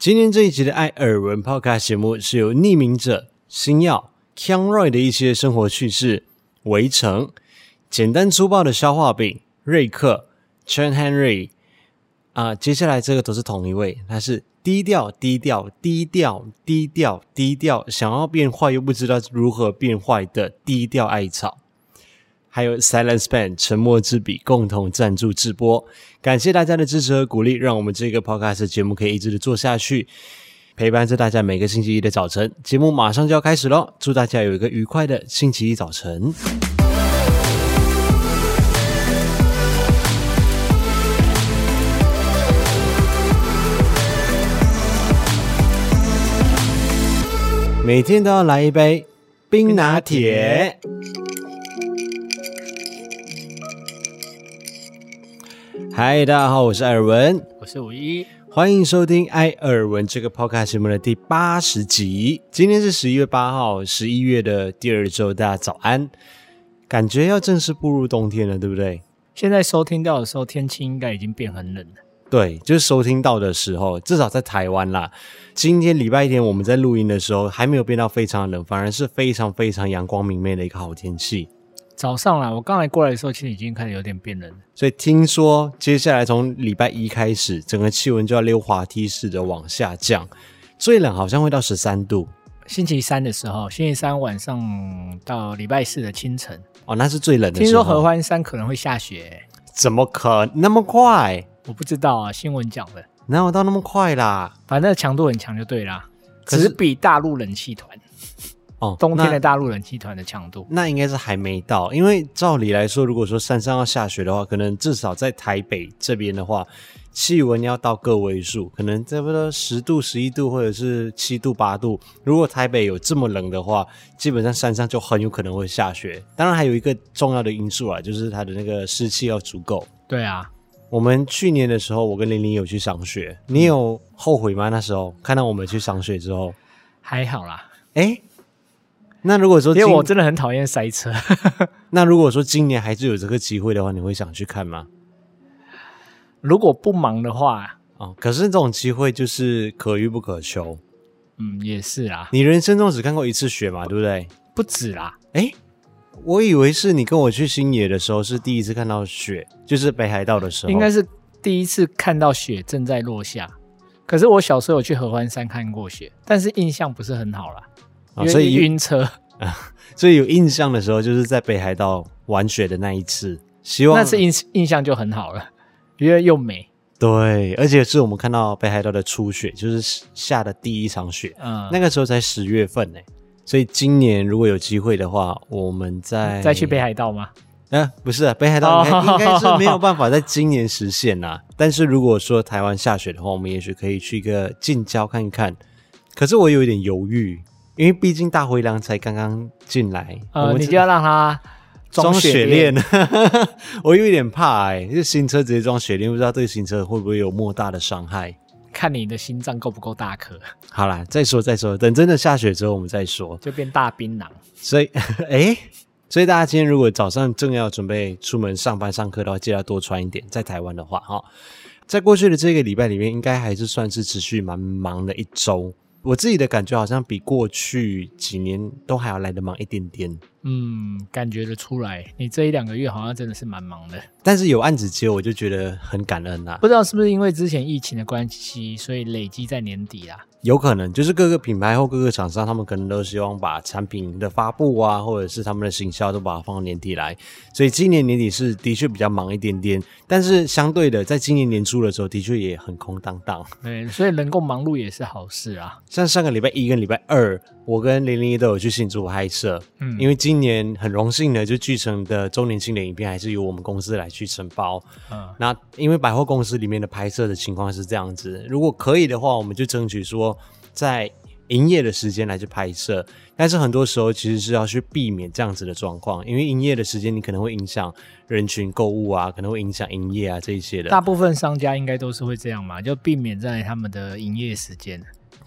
今天这一集的艾尔文 Podcast 节目是由匿名者、星耀、k a n g Roy 的一些生活趣事、围城、简单粗暴的消化饼、瑞克、Chen Henry 啊，接下来这个都是同一位，他是低调、低调、低调、低调、低调，想要变坏又不知道如何变坏的低调艾草。还有 Silence Pen 沉默之笔共同赞助直播，感谢大家的支持和鼓励，让我们这个 Podcast 节目可以一直的做下去，陪伴着大家每个星期一的早晨。节目马上就要开始喽，祝大家有一个愉快的星期一早晨。每天都要来一杯冰拿铁。嗨，大家好，我是艾尔文，我是五一，欢迎收听艾尔文这个 podcast 节目的第八十集。今天是十一月八号，十一月的第二周，大家早安。感觉要正式步入冬天了，对不对？现在收听到的时候，天气应该已经变很冷了。对，就是收听到的时候，至少在台湾啦。今天礼拜天我们在录音的时候，还没有变到非常冷，反而是非常非常阳光明媚的一个好天气。早上啦，我刚才过来的时候，其实已经开始有点变冷。所以听说接下来从礼拜一开始，整个气温就要溜滑梯式的往下降，最冷好像会到十三度。星期三的时候，星期三晚上到礼拜四的清晨，哦，那是最冷的时候。听说合欢山可能会下雪，怎么可能那么快？我不知道啊，新闻讲的。哪有到那么快啦？反正强度很强就对啦，只是比大陆冷气团。哦，冬天的大陆冷气团的强度，那应该是还没到，因为照理来说，如果说山上要下雪的话，可能至少在台北这边的话，气温要到个位数，可能差不多十度、十一度，或者是七度、八度。如果台北有这么冷的话，基本上山上就很有可能会下雪。当然，还有一个重要的因素啊，就是它的那个湿气要足够。对啊，我们去年的时候，我跟玲玲有去赏雪，你有后悔吗？那时候看到我们去赏雪之后，还好啦，诶那如果说，因为我真的很讨厌塞车。那如果说今年还是有这个机会的话，你会想去看吗？如果不忙的话，哦，可是这种机会就是可遇不可求。嗯，也是啊。你人生中只看过一次雪嘛，对不对？不止啦。诶，我以为是你跟我去新野的时候是第一次看到雪，就是北海道的时候，应该是第一次看到雪正在落下。可是我小时候有去合欢山看过雪，但是印象不是很好啦。哦、所以晕车啊，所以有印象的时候，就是在北海道玩雪的那一次。希望那次印印象就很好了，因为又美。对，而且是我们看到北海道的初雪，就是下的第一场雪。嗯，那个时候才十月份呢。所以今年如果有机会的话，我们再再去北海道吗？啊，不是啊，北海道应该，应该是没有办法在今年实现呐。但是如果说台湾下雪的话，我们也许可以去一个近郊看一看。可是我有一点犹豫。因为毕竟大灰狼才刚刚进来，呃，你就要让他装雪链，雪 我有一点怕哎、欸，就新车直接装雪链，不知道对新车会不会有莫大的伤害？看你的心脏够不够大颗。好啦，再说再说，等真的下雪之后我们再说，就变大槟榔。所以，哎，所以大家今天如果早上正要准备出门上班上课的话，记得要多穿一点。在台湾的话，哈，在过去的这个礼拜里面，应该还是算是持续蛮忙的一周。我自己的感觉好像比过去几年都还要来得忙一点点。嗯，感觉得出来，你这一两个月好像真的是蛮忙的。但是有案子接，我就觉得很感恩啊。不知道是不是因为之前疫情的关系，所以累积在年底啊。有可能就是各个品牌或各个厂商，他们可能都希望把产品的发布啊，或者是他们的行销都把它放到年底来，所以今年年底是的确比较忙一点点。但是相对的，在今年年初的时候，的确也很空荡荡。对，所以能够忙碌也是好事啊。像上个礼拜一跟礼拜二，我跟零零一都有去新竹拍摄，嗯，因为今年很荣幸的，就巨城的周年庆的影片还是由我们公司来去承包。嗯，那因为百货公司里面的拍摄的情况是这样子，如果可以的话，我们就争取说。在营业的时间来去拍摄，但是很多时候其实是要去避免这样子的状况，因为营业的时间你可能会影响人群购物啊，可能会影响营业啊这一些的。大部分商家应该都是会这样嘛，就避免在他们的营业时间。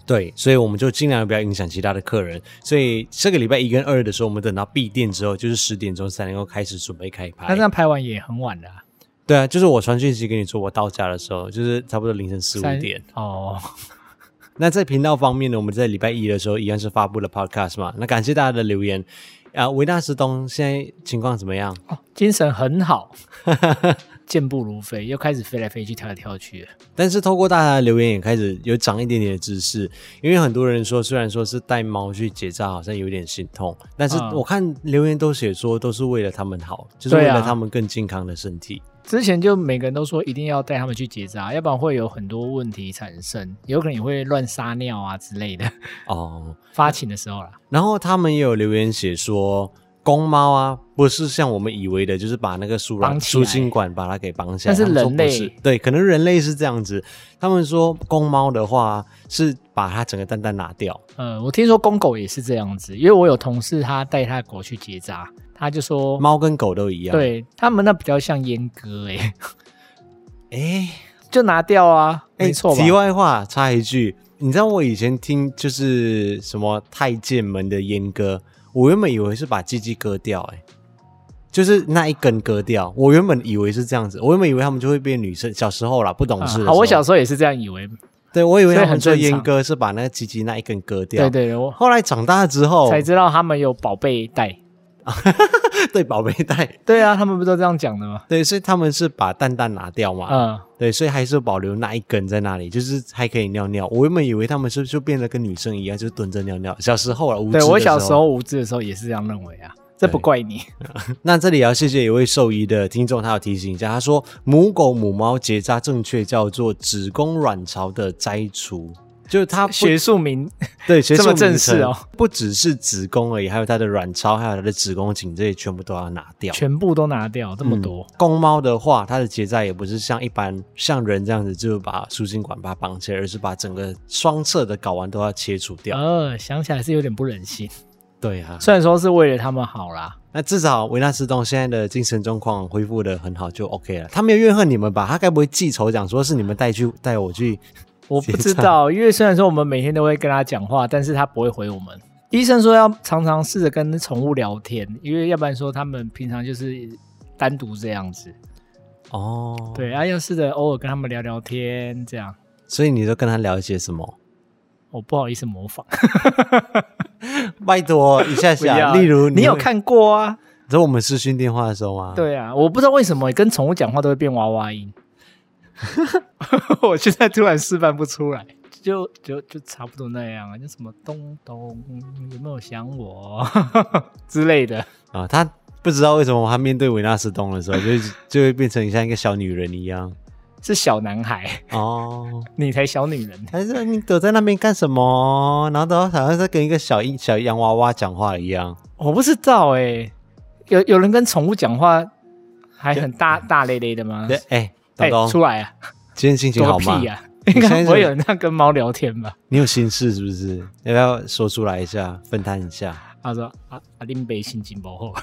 对，所以我们就尽量不要影响其他的客人。所以这个礼拜一跟二的时候，我们等到闭店之后，就是十点钟才能够开始准备开拍。那这样拍完也很晚的啊。对啊，就是我传讯息给你说我到家的时候，就是差不多凌晨四五点。哦。那在频道方面呢，我们在礼拜一的时候一样是发布了 podcast 嘛。那感谢大家的留言。啊，维纳斯东现在情况怎么样？哦，精神很好，健步如飞，又开始飞来飞去、跳来跳去。但是透过大家的留言，也开始有长一点点的知识。因为很多人说，虽然说是带猫去结扎，好像有点心痛，但是我看留言都写说，都是为了他们好，就是为了他们更健康的身体。之前就每个人都说一定要带他们去结扎，要不然会有很多问题产生，有可能也会乱撒尿啊之类的。哦，发情的时候啦。然后他们也有留言写说，公猫啊，不是像我们以为的，就是把那个输卵输精管把它给绑起来。但是人类对，可能人类是这样子。他们说公猫的话是把它整个蛋蛋拿掉。呃，我听说公狗也是这样子，因为我有同事他带他的狗去结扎。他就说，猫跟狗都一样，对他们那比较像阉割，哎，哎，就拿掉啊，欸、没错。题外话插一句，你知道我以前听就是什么太监们的阉割，我原本以为是把鸡鸡割掉，哎，就是那一根割掉。我原本以为是这样子，我原本以为他们就会变女生。小时候啦，不懂事、我小时候也是这样以为。对，我以为他们做阉割是把那个鸡鸡那一根割掉。对对对，我后来长大之后才知道他们有宝贝带。对，宝贝袋，对啊，他们不都这样讲的吗？对，所以他们是把蛋蛋拿掉嘛。嗯，对，所以还是保留那一根在那里，就是还可以尿尿。我原本以为他们是就变得跟女生一样，就蹲着尿尿。小时候啊。对，我小时候无知的时候也是这样认为啊，这不怪你。那这里要谢谢一位兽医的听众，他有提醒一下，他说母狗母猫结扎正确叫做子宫卵巢的摘除。就是它学术名，对，学术名这么正式哦，不只是子宫而已，还有它的卵巢，还有它的子宫颈，这些全部都要拿掉，全部都拿掉，这么多。嗯、公猫的话，它的结扎也不是像一般像人这样子，就把输精管把它绑起来，而是把整个双侧的睾丸都要切除掉。呃，想起来是有点不忍心。对啊，虽然说是为了他们好啦，那至少维纳斯东现在的精神状况恢复的很好，就 OK 了。他没有怨恨你们吧？他该不会记仇，讲说是你们带去带我去？我不知道，因为虽然说我们每天都会跟他讲话，但是他不会回我们。医生说要常常试着跟宠物聊天，因为要不然说他们平常就是单独这样子。哦，对，啊，要试着偶尔跟他们聊聊天，这样。所以你都跟他聊一些什么？我不好意思模仿，拜托一下下。例如你，你有看过啊？在我们视讯电话的时候吗？对啊，我不知道为什么跟宠物讲话都会变娃娃音。我现在突然示范不出来，就就就差不多那样啊，就什么东东有没有想我 之类的啊？他不知道为什么他面对维纳斯东的时候，就 就会变成像一个小女人一样，是小男孩哦，你才小女人，还是你躲在那边干什么？然后都好像在跟一个小小洋娃娃讲话一样，我不知道哎、欸，有有人跟宠物讲话还很大大咧咧的吗？对，哎、欸。哎，出来啊！今天心情好吗？应该不会有人这样跟猫聊天吧？你有心事是不是？要不要说出来一下，分摊一下？他说：“啊啊，林北心情不好。”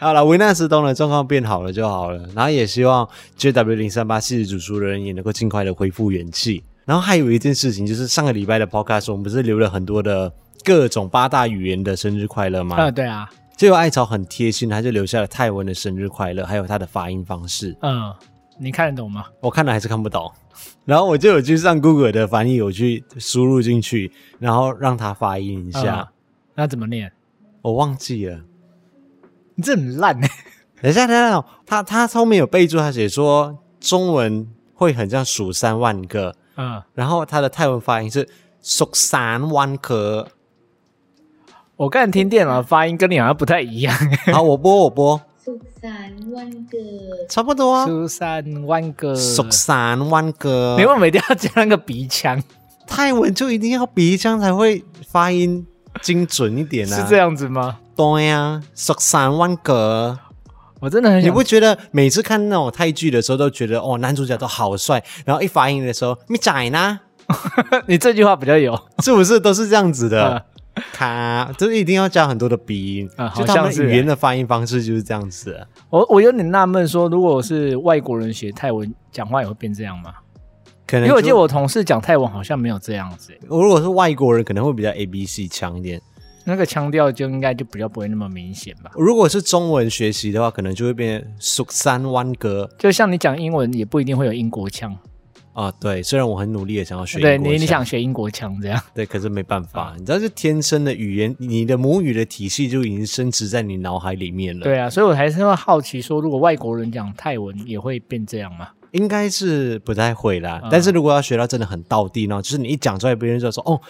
好了，维纳斯东的状况变好了就好了。然后也希望 JW 零三八系主厨人也能够尽快的恢复元气。然后还有一件事情，就是上个礼拜的 Podcast，我们不是留了很多的各种八大语言的生日快乐吗？啊，对啊。就有艾草很贴心，他就留下了泰文的生日快乐，还有他的发音方式。嗯，你看得懂吗？我看了还是看不懂。然后我就有去上 Google 的翻译，我去输入进去，然后让他发音一下。嗯、那怎么念？我忘记了。你这很烂哎！等一下，等一下，他他后面有备注，他写说中文会很像数三万个。嗯，然后他的泰文发音是数三万个。我刚才听电脑发音跟你好像不太一样。好，我播我播。十三万个，差不多啊。数三万个，十三万个。你为什么一定要加那个鼻腔？泰文就一定要鼻腔才会发音精准一点啊？是这样子吗？对呀、啊，数三万个。我真的很想，你不觉得每次看那种泰剧的时候都觉得哦，男主角都好帅，然后一发音的时候，你仔呢？你这句话比较有，是不是都是这样子的？卡，就是一定要加很多的鼻音，啊、就他们语言的发音方式就是这样子、啊。我我有点纳闷，说如果是外国人学泰文讲话也会变这样吗？可能，因为我记得我同事讲泰文好像没有这样子。我如果是外国人，可能会比较 A B C 强一点，那个腔调就应该就比较不会那么明显吧。如果是中文学习的话，可能就会变数三弯格，就像你讲英文也不一定会有英国腔。啊，对，虽然我很努力的想要学英对你你想学英国腔这样，对，可是没办法，你知道，这天生的语言，你的母语的体系就已经深植在你脑海里面了。对啊，所以我还是会好奇说，如果外国人讲泰文也会变这样吗？应该是不太会啦，嗯、但是如果要学到真的很道地呢，就是你一讲出来，别人就说哦。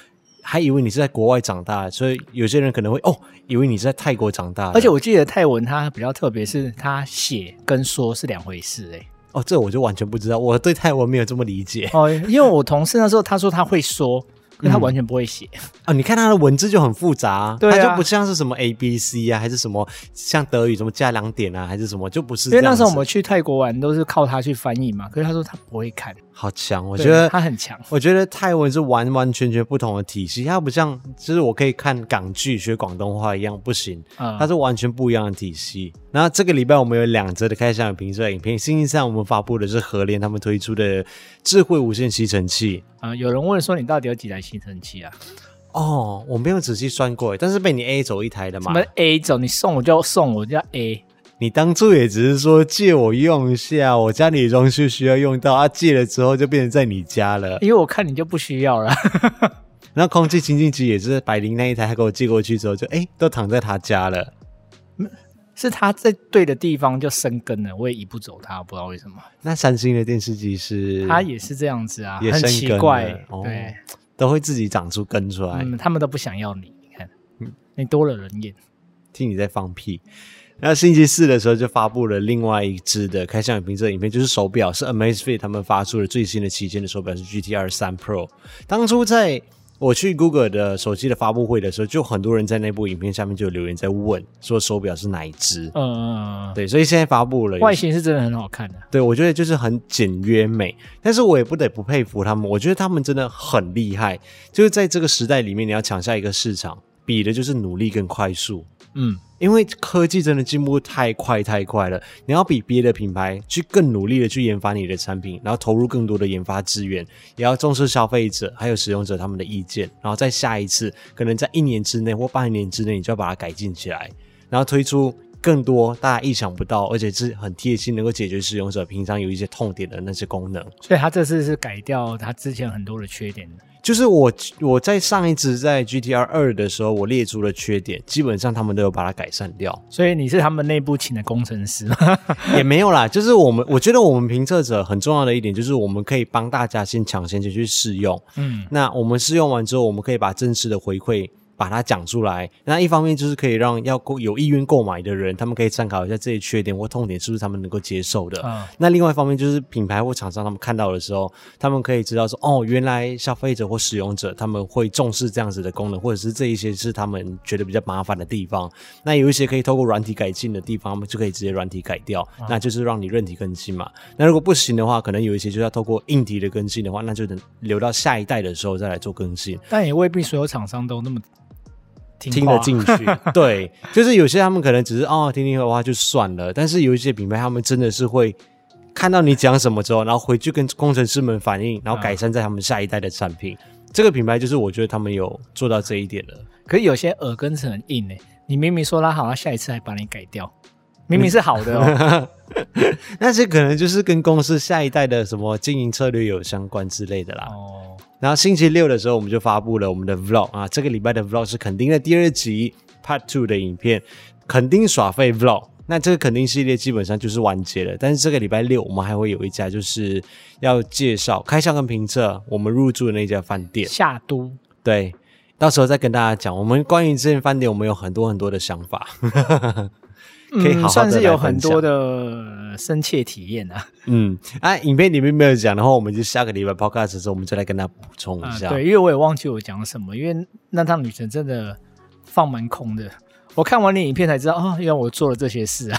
还以为你是在国外长大，所以有些人可能会哦，以为你是在泰国长大。而且我记得泰文它比较特别，是它写跟说是两回事哎。哦，这我就完全不知道，我对泰文没有这么理解。哦，因为我同事那时候他说他会说。因为他完全不会写啊、嗯哦！你看他的文字就很复杂、啊，对啊，他就不像是什么 A B C 啊，还是什么像德语什么加两点啊，还是什么，就不是。因为那时候我们去泰国玩都是靠他去翻译嘛，可是他说他不会看，好强！我觉得他很强。我觉得泰文是完完全全不同的体系，它不像就是我可以看港剧学广东话一样，不行，嗯，它是完全不一样的体系。那这个礼拜我们有两则的开箱与评测影片，星期三我们发布的是和联他们推出的智慧无线吸尘器。啊、呃，有人问说你到底有几台吸尘器啊？哦，我没有仔细算过，但是被你 A 走一台的嘛？什么 A 走？你送我就送我就要 A。你当初也只是说借我用一下，我家里的装修需要用到啊，借了之后就变成在你家了。因为我看你就不需要了。那空气清净机也是百灵那一台，他给我寄过去之后就哎，都躺在他家了。是他在对的地方就生根了，我也移不走他，不知道为什么。那三星的电视机是？他也是这样子啊，也很奇怪，哦、对，都会自己长出根出来。嗯，他们都不想要你，你看，嗯，你多了人眼，听你在放屁。那星期四的时候就发布了另外一支的开箱影评测影片，就是手表，是 Amazfit 他们发出的最新的旗舰的手表，是 GTR 三 Pro。当初在我去 Google 的手机的发布会的时候，就很多人在那部影片下面就有留言在问，说手表是哪一支？嗯嗯嗯，对，所以现在发布了，外形是真的很好看的。对，我觉得就是很简约美，但是我也不得不佩服他们，我觉得他们真的很厉害，就是在这个时代里面，你要抢下一个市场，比的就是努力跟快速。嗯，因为科技真的进步太快太快了，你要比别的品牌去更努力的去研发你的产品，然后投入更多的研发资源，也要重视消费者还有使用者他们的意见，然后在下一次可能在一年之内或半年之内，你就要把它改进起来，然后推出更多大家意想不到而且是很贴心，能够解决使用者平常有一些痛点的那些功能。所以他这次是改掉他之前很多的缺点。就是我我在上一次在 GTR 二的时候，我列出了缺点，基本上他们都有把它改善掉。所以你是他们内部请的工程师吗？也没有啦，就是我们我觉得我们评测者很重要的一点，就是我们可以帮大家先抢先去试用。嗯，那我们试用完之后，我们可以把真实的回馈。把它讲出来，那一方面就是可以让要购有意愿购买的人，他们可以参考一下这些缺点或痛点是不是他们能够接受的。嗯，那另外一方面就是品牌或厂商他们看到的时候，他们可以知道说，哦，原来消费者或使用者他们会重视这样子的功能，或者是这一些是他们觉得比较麻烦的地方。那有一些可以透过软体改进的地方，他们就可以直接软体改掉，嗯，那就是让你韧体更新嘛。那如果不行的话，可能有一些就要透过硬体的更新的话，那就等留到下一代的时候再来做更新。但也未必所有厂商都那么。听得进去，对，就是有些他们可能只是哦听听的话就算了，但是有一些品牌他们真的是会看到你讲什么之后，然后回去跟工程师们反映，然后改善在他们下一代的产品。嗯、这个品牌就是我觉得他们有做到这一点了。可是有些耳根子很硬诶，你明明说他好，他下一次还把你改掉，明明是好的哦。那这可能就是跟公司下一代的什么经营策略有相关之类的啦。哦。然后星期六的时候，我们就发布了我们的 Vlog 啊，这个礼拜的 Vlog 是肯定的第二集 Part Two 的影片，肯定耍废 Vlog。那这个肯定系列基本上就是完结了，但是这个礼拜六我们还会有一家，就是要介绍开箱跟评测我们入住的那家饭店夏都。对，到时候再跟大家讲，我们关于这间饭店，我们有很多很多的想法。可以好好，嗯，算是有很多的深切体验啊。嗯，啊，影片里面没有讲的话，我们就下个礼拜 podcast 的时候，我们再来跟他补充一下，啊。对，因为我也忘记我讲什么，因为那趟旅程真的放蛮空的。我看完你影片才知道，哦，原来我做了这些事啊。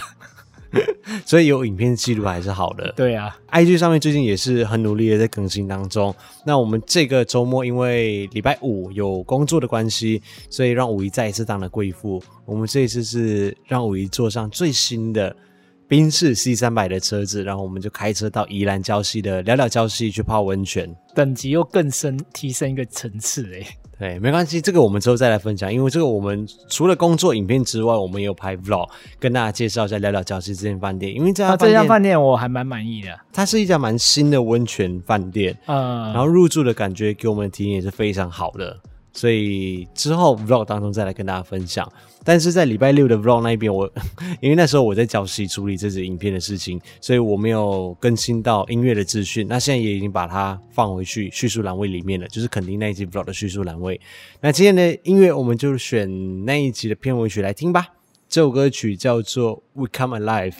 所以有影片记录还是好的。对啊，IG 上面最近也是很努力的在更新当中。那我们这个周末因为礼拜五有工作的关系，所以让五一再一次当了贵妇。我们这一次是让五一坐上最新的宾士 C 三百的车子，然后我们就开车到宜兰礁溪的聊聊礁溪去泡温泉，等级又更深，提升一个层次诶。对，没关系，这个我们之后再来分享。因为这个我们除了工作影片之外，我们也有拍 vlog，跟大家介绍一下，聊聊礁溪这间饭店。因为这家饭店，啊、这家饭店我还蛮满意的，它是一家蛮新的温泉饭店，嗯，然后入住的感觉给我们的体验也是非常好的。所以之后 vlog 当中再来跟大家分享，但是在礼拜六的 vlog 那一边，我因为那时候我在礁溪处理这支影片的事情，所以我没有更新到音乐的资讯。那现在也已经把它放回去叙述栏位里面了，就是肯定那一集 vlog 的叙述栏位。那今天的音乐我们就选那一集的片尾曲来听吧。这首歌曲叫做《We Come Alive》。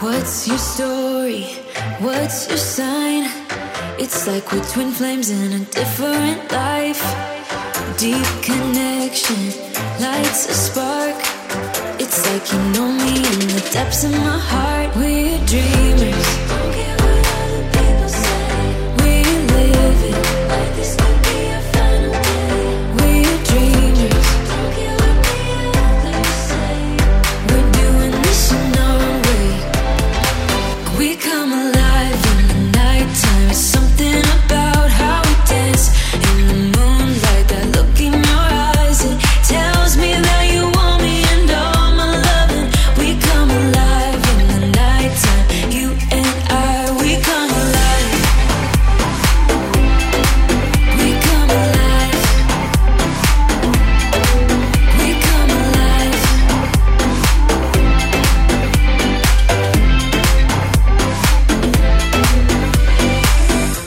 what'syou? What's your sign? It's like we're twin flames in a different life. Deep connection lights a spark. It's like you know me in the depths of my heart. We're dreamers.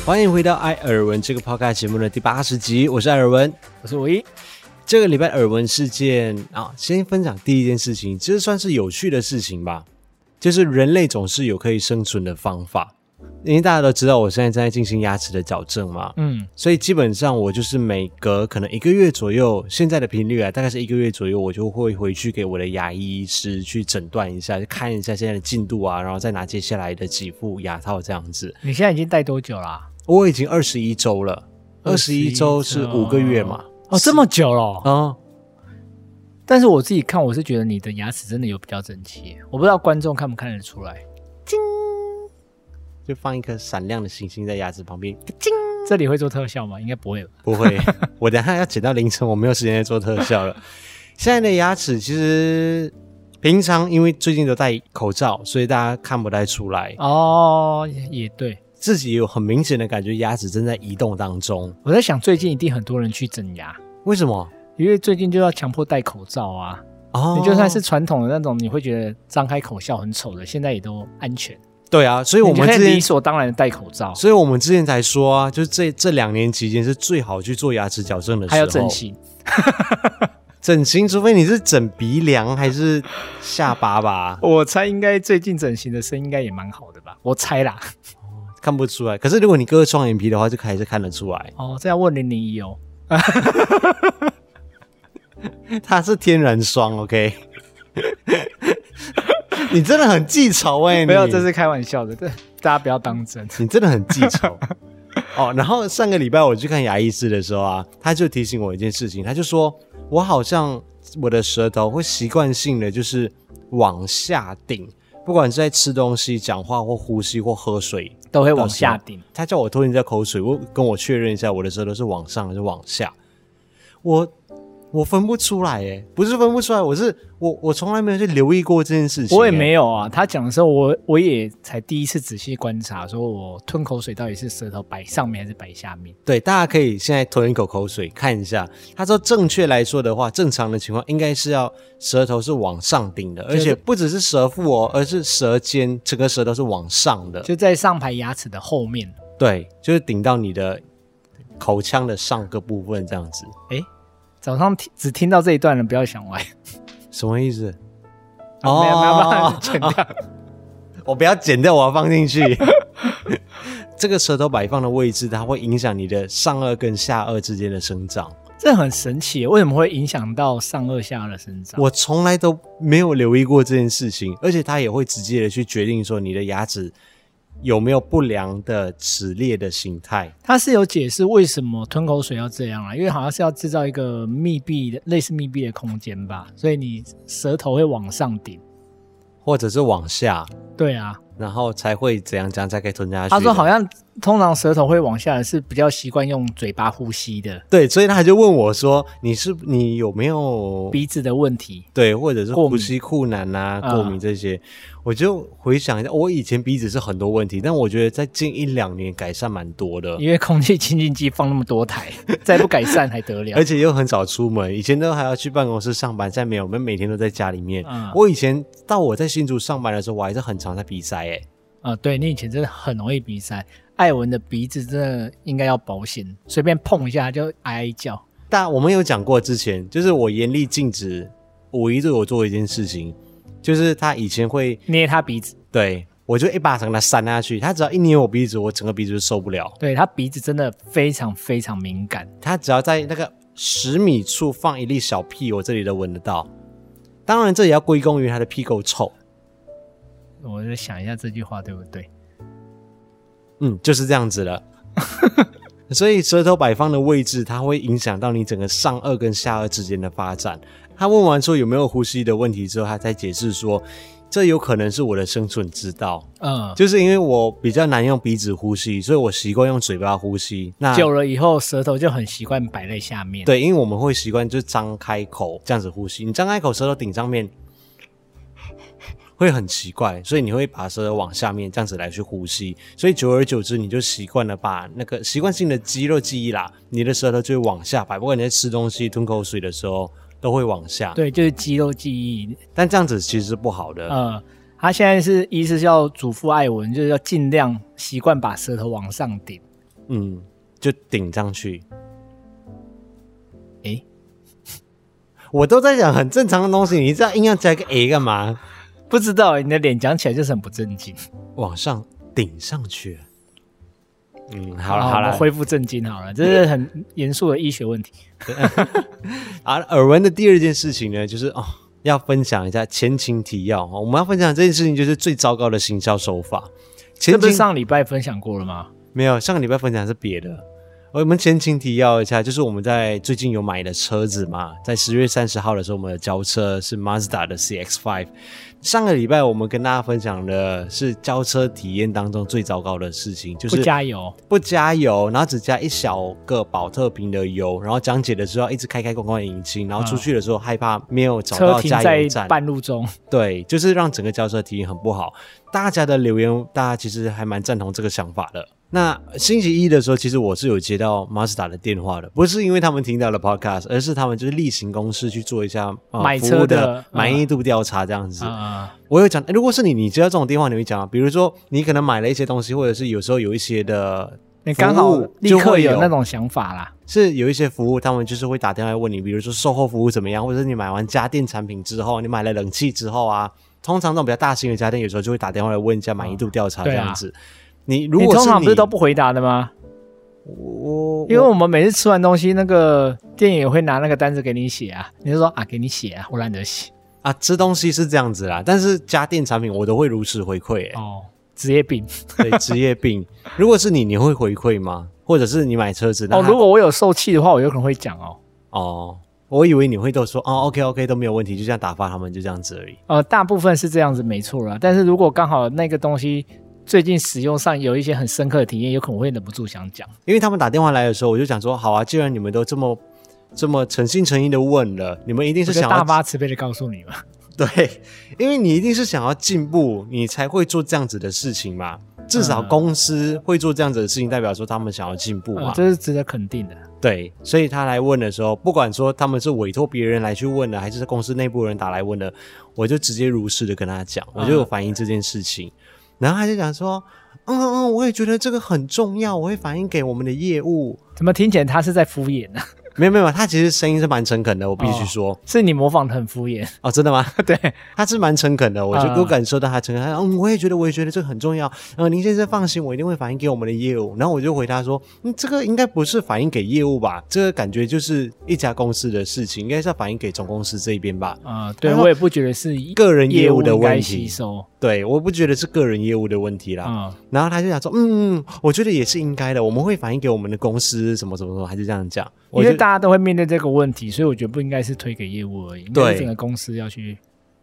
欢迎回到艾尔文这个 podcast 节目的第八十集，我是艾尔文，我是唯一。这个礼拜耳闻事件啊，先分享第一件事情，其实算是有趣的事情吧，就是人类总是有可以生存的方法。因为大家都知道我现在正在进行牙齿的矫正嘛，嗯，所以基本上我就是每隔可能一个月左右，现在的频率啊，大概是一个月左右，我就会回去给我的牙医师去诊断一下，看一下现在的进度啊，然后再拿接下来的几副牙套这样子。你现在已经戴多久啦、啊？我已经二十一周了，二十一周是五个月嘛？哦，这么久了啊！嗯、但是我自己看，我是觉得你的牙齿真的有比较整齐。我不知道观众看不看得出来？叮，就放一颗闪亮的星星在牙齿旁边。叮，这里会做特效吗？应该不会吧？不会，我等下要剪到凌晨，我没有时间做特效了。现在的牙齿其实平常因为最近都戴口罩，所以大家看不太出来。哦，也对。自己有很明显的感觉，牙齿正在移动当中。我在想，最近一定很多人去整牙，为什么？因为最近就要强迫戴口罩啊。哦，你就算是传统的那种，你会觉得张开口笑很丑的，现在也都安全。对啊，所以我们之前理所当然的戴口罩。所以我们之前才说啊，就是这这两年期间是最好去做牙齿矫正的时候。还有整形，整形，除非你是整鼻梁还是下巴吧。我猜应该最近整形的声音应该也蛮好的吧，我猜啦。看不出来，可是如果你割双眼皮的话，就还是看得出来。哦，这要问零零一哦。他是天然双，OK。你真的很记仇哎、欸！没有，这是开玩笑的，这大家不要当真。你真的很记仇哦。然后上个礼拜我去看牙医师的时候啊，他就提醒我一件事情，他就说我好像我的舌头会习惯性的就是往下顶。不管是在吃东西、讲话或呼吸或喝水，都会往下顶。他叫我吞一下口水，我跟我确认一下，我的舌头是往上还是往下？我。我分不出来，诶，不是分不出来，我是我我从来没有去留意过这件事情。我也没有啊，他讲的时候，我我也才第一次仔细观察，说我吞口水到底是舌头摆上面还是摆下面。对，大家可以现在吞一口口水看一下。他说，正确来说的话，正常的情况应该是要舌头是往上顶的，而且不只是舌腹哦，而是舌尖整个舌头是往上的，就在上排牙齿的后面。对，就是顶到你的口腔的上个部分这样子。诶早上听只听到这一段了，不要想歪。什么意思？哦，没有没有办法剪掉。哦，我不要剪掉，我要放进去。这个舌头摆放的位置，它会影响你的上颚跟下颚之间的生长。这很神奇，为什么会影响到上颚下颚的生长？我从来都没有留意过这件事情，而且它也会直接的去决定说你的牙齿。有没有不良的齿裂的形态？他是有解释为什么吞口水要这样啊？因为好像是要制造一个密闭的、类似密闭的空间吧，所以你舌头会往上顶。或者是往下，对啊，然后才会怎样讲才可以吞下去。他说好像通常舌头会往下的是比较习惯用嘴巴呼吸的。对，所以他就问我说：“你是你有没有鼻子的问题？对，或者是呼吸困难啊、过敏这些？”嗯我就回想一下，我以前鼻子是很多问题，但我觉得在近一两年改善蛮多的。因为空气清净机放那么多台，再不改善还得了？而且又很少出门，以前都还要去办公室上班，现在没有，我们每天都在家里面。嗯，我以前到我在新竹上班的时候，我还是很常在鼻塞诶。啊，对，你以前真的很容易鼻塞。艾文的鼻子真的应该要保险，随便碰一下就哀哀叫。但我们有讲过之前，就是我严厉禁止五一对我做一件事情。就是他以前会捏他鼻子，对，我就一巴掌给他扇下去。他只要一捏我鼻子，我整个鼻子就受不了。对，他鼻子真的非常非常敏感，他只要在那个十米处放一粒小屁，我这里都闻得到。当然，这也要归功于他的屁够臭。我在想一下这句话对不对？嗯，就是这样子了。所以舌头摆放的位置，它会影响到你整个上颚跟下颚之间的发展。他问完说有没有呼吸的问题之后，他才解释说，这有可能是我的生存之道。嗯，就是因为我比较难用鼻子呼吸，所以我习惯用嘴巴呼吸。那久了以后，舌头就很习惯摆在下面。对，因为我们会习惯就张开口这样子呼吸。你张开口，舌头顶上面会很奇怪，所以你会把舌头往下面这样子来去呼吸。所以久而久之，你就习惯了把那个习惯性的肌肉记忆啦，你的舌头就会往下摆。不管你在吃东西、吞口水的时候。都会往下，对，就是肌肉记忆，但这样子其实是不好的。嗯，他现在是意思是要嘱咐艾文，就是要尽量习惯把舌头往上顶，嗯，就顶上去。诶，我都在讲很正常的东西，你这样硬要加一个 A 干嘛？不知道，你的脸讲起来就是很不正经。往上顶上去。嗯，好了好了，恢复正经好了，这是很严肃的医学问题。啊，耳闻的第二件事情呢，就是哦，要分享一下前情提要。我们要分享这件事情，就是最糟糕的行销手法。前不是上礼拜分享过了吗？没有，上个礼拜分享是别的。我们前情提要一下，就是我们在最近有买的车子嘛，在十月三十号的时候，我们的交车是 Mazda 的 CX-5。上个礼拜我们跟大家分享的是交车体验当中最糟糕的事情，就是不加油，不加油，然后只加一小个保特瓶的油，然后讲解的时候一直开开关关引擎，然后出去的时候害怕没有找到加油站，车停在半路中，对，就是让整个交车体验很不好。大家的留言，大家其实还蛮赞同这个想法的。那星期一的时候，其实我是有接到 Mazda 的电话的，不是因为他们听到了 Podcast，而是他们就是例行公事去做一下、呃、买车的满意度调查这样子。嗯、我有讲、欸，如果是你，你接到这种电话，你会讲啊？比如说你可能买了一些东西，或者是有时候有一些的，你刚好立刻有那种想法啦。是有一些服务，他们就是会打电话问你，比如说售后服务怎么样，或者是你买完家电产品之后，你买了冷气之后啊，通常这种比较大型的家电，有时候就会打电话来问一下满意度调查这样子。嗯你如果你，你通常不是都不回答的吗？我因为我们每次吃完东西，那个店员也会拿那个单子给你写啊。你就说啊，给你写啊，我懒得写啊。吃东西是这样子啦，但是家电产品我都会如实回馈、欸。哦，职业病，对，职业病。如果是你，你会回馈吗？或者是你买车子？哦，如果我有受气的话，我有可能会讲哦。哦，我以为你会都说哦，OK OK 都没有问题，就这样打发他们，就这样子而已。呃，大部分是这样子，没错啦。但是如果刚好那个东西。最近使用上有一些很深刻的体验，有可能会忍不住想讲。因为他们打电话来的时候，我就想说，好啊，既然你们都这么这么诚心诚意的问了，你们一定是想要大发慈悲的告诉你嘛。对，因为你一定是想要进步，你才会做这样子的事情嘛。至少公司会做这样子的事情，代表说他们想要进步嘛，嗯，这是值得肯定的。对，所以他来问的时候，不管说他们是委托别人来去问的，还是公司内部人打来问的，我就直接如实的跟他讲，我就有反映这件事情。嗯然后他就讲说，嗯嗯嗯，我也觉得这个很重要，我会反映给我们的业务。怎么听起来他是在敷衍呢？没有没有，他其实声音是蛮诚恳的，我必须说，哦、是你模仿的很敷衍哦，真的吗？对，他是蛮诚恳的，我就都感受到他诚恳。嗯，我也觉得，我也觉得这个很重要。呃，林先生放心，我一定会反映给我们的业务。然后我就回答说，嗯，这个应该不是反映给业务吧？这个感觉就是一家公司的事情，应该是要反映给总公司这一边吧？啊、嗯，对，我也不觉得是个人业务的问题。对，我不觉得是个人业务的问题啦。嗯，然后他就想说，嗯，我觉得也是应该的，我们会反映给我们的公司，什么什么什么，还是这样讲。因为大家都会面对这个问题，所以我觉得不应该是推给业务而已，对，整个公司要去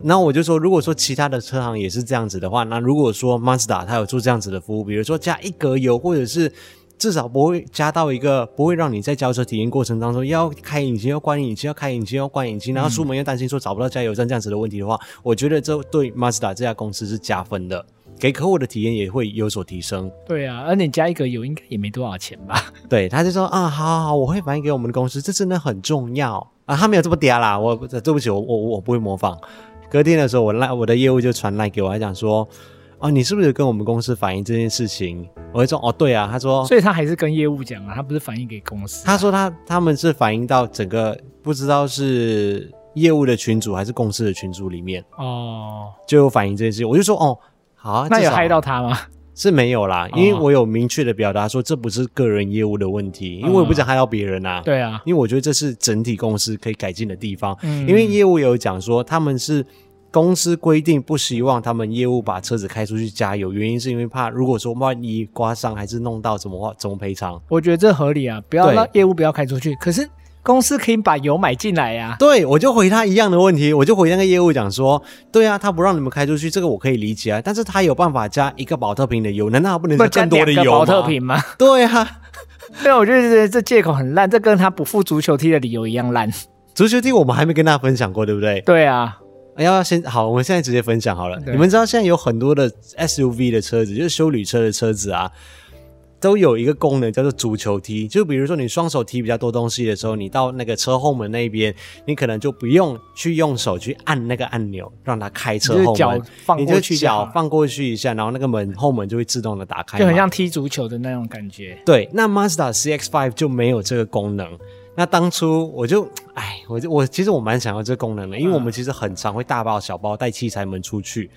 那我就说，如果说其他的车行也是这样子的话，那如果说 Mazda 它有做这样子的服务，比如说加一格油，或者是至少不会加到一个不会让你在交车体验过程当中要开引擎、要关引擎、要开引擎、要关引擎，然后出门又担心说找不到加油站这样子的问题的话，嗯、我觉得这对 Mazda 这家公司是加分的，给客户的体验也会有所提升。对啊，而你加一个油应该也没多少钱吧？对，他就说啊，好好好，我会反映给我们的公司，这真的很重要啊。他没有这么嗲啦，我对不起，我我我不会模仿。隔天的时候，我赖我的业务就传来给我，还讲说，哦，你是不是跟我们公司反映这件事情？我会说，哦，对啊。他说，所以他还是跟业务讲啊，他不是反映给公司啊。他说他他们是反映到整个不知道是业务的群组还是公司的群组里面哦，就有反映这件事情。我就说，哦，好啊，那有害到他吗？是没有啦，因为我有明确的表达说这不是个人业务的问题，因为我也不想害到别人啊。对啊，因为我觉得这是整体公司可以改进的地方。嗯，因为业务有讲说他们是公司规定不希望他们业务把车子开出去加油，原因是因为怕如果说万一刮伤还是弄到怎么话怎么赔偿。我觉得这合理啊，不要让业务不要开出去。可是。公司可以把油买进来呀、啊，对，我就回他一样的问题，我就回那个业务讲说，对啊，他不让你们开出去，这个我可以理解啊，但是他有办法加一个保特瓶的油，难道他不能加更多的油吗？宝特瓶吗？对啊，对，我觉得这借口很烂，这跟他不付足球踢的理由一样烂。足球踢我们还没跟大家分享过，对不对？对啊，要先好，我们现在直接分享好了。你们知道现在有很多的 SUV 的车子，就是修旅车的车子啊。都有一个功能叫做足球踢，就比如说你双手提比较多东西的时候，你到那个车后门那边，你可能就不用去用手去按那个按钮让它开车后门，脚放过去，你就脚放过去一下，然后那个门后门就会自动的打开，就很像踢足球的那种感觉。对，那 Mazda CX-5 就没有这个功能。那当初我就，哎，我就我其实我蛮想要这个功能的，因为我们其实很常会大包小包带器材门出去。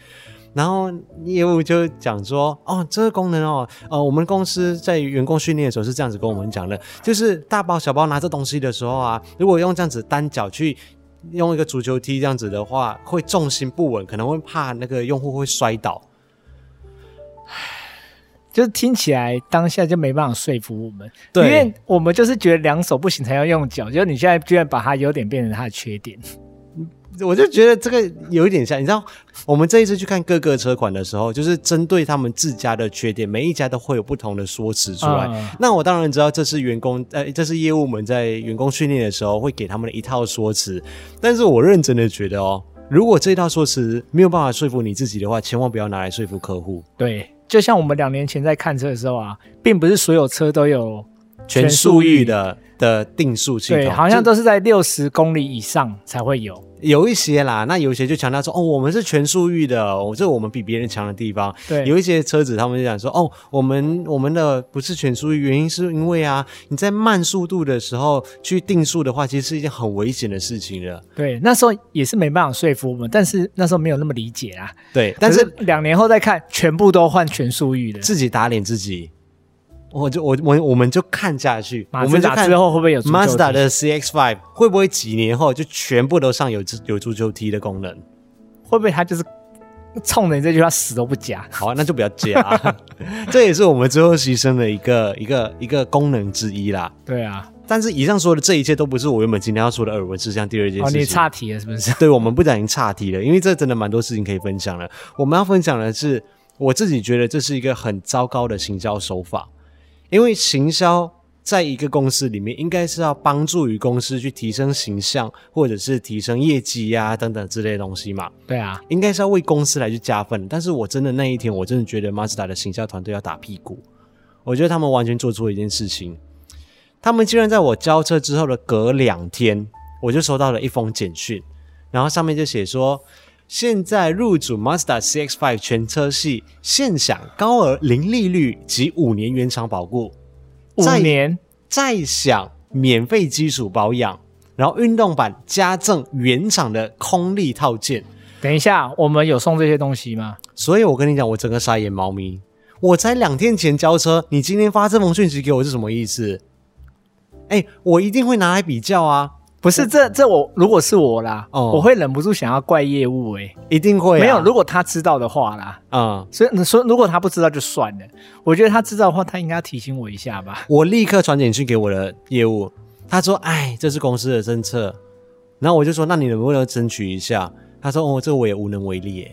然后业务就讲说，哦，这个功能哦，呃，我们公司在员工训练的时候是这样子跟我们讲的，就是大包小包拿着东西的时候啊，如果用这样子单脚去用一个足球踢这样子的话，会重心不稳，可能会怕那个用户会摔倒。唉，就是听起来当下就没办法说服我们，对，因为我们就是觉得两手不行才要用脚，就是你现在居然把它优点变成它的缺点。我就觉得这个有一点像，你知道，我们这一次去看各个车款的时候，就是针对他们自家的缺点，每一家都会有不同的说辞出来。嗯、那我当然知道这是员工，呃，这是业务们在员工训练的时候会给他们的一套说辞。但是我认真的觉得哦，如果这套说辞没有办法说服你自己的话，千万不要拿来说服客户。对，就像我们两年前在看车的时候啊，并不是所有车都有全速域的的定速系统，对，好像都是在六十公里以上才会有。有一些啦，那有一些就强调说，哦，我们是全速域的，哦，这是我们比别人强的地方。对，有一些车子他们就讲说，哦，我们我们的不是全速域，原因是因为啊，你在慢速度的时候去定速的话，其实是一件很危险的事情了。对，那时候也是没办法说服我们，但是那时候没有那么理解啊。对，但是两年后再看，全部都换全速域的，自己打脸自己。我就我我我们就看下去，我们就看之后会不会有 Mazda 的 CX Five 会不会几年后就全部都上有有足球踢的功能？会不会他就是冲着你这句话死都不加？好，啊那就不要加，这也是我们最后牺牲的一个一个一个功能之一啦。对啊，但是以上说的这一切都不是我原本今天要说的耳闻事项第二件事情。哦，你岔题了是不是？对，我们不小心岔题了，因为这真的蛮多事情可以分享了。我们要分享的是，我自己觉得这是一个很糟糕的行销手法。因为行销在一个公司里面，应该是要帮助于公司去提升形象，或者是提升业绩呀、啊、等等之类的东西嘛。对啊，应该是要为公司来去加分。但是我真的那一天，我真的觉得 Mazda 的行销团队要打屁股。我觉得他们完全做错一件事情，他们竟然在我交车之后的隔两天，我就收到了一封简讯，然后上面就写说。现在入主 Mazda CX-5 全车系，现享高额零利率及五年原厂保固，五年再享免费基础保养，然后运动版加赠原厂的空力套件。等一下，我们有送这些东西吗？所以我跟你讲，我整个傻眼猫咪。我才两天前交车，你今天发这封讯息给我是什么意思？哎，我一定会拿来比较啊。不是这这我如果是我啦，哦，我会忍不住想要怪业务诶、欸，一定会、啊、没有。如果他知道的话啦，嗯，所以你说如果他不知道就算了，我觉得他知道的话，他应该要提醒我一下吧。我立刻传简讯给我的业务，他说：“哎，这是公司的政策。”然后我就说：“那你能不能争取一下？”他说：“哦，这我也无能为力。”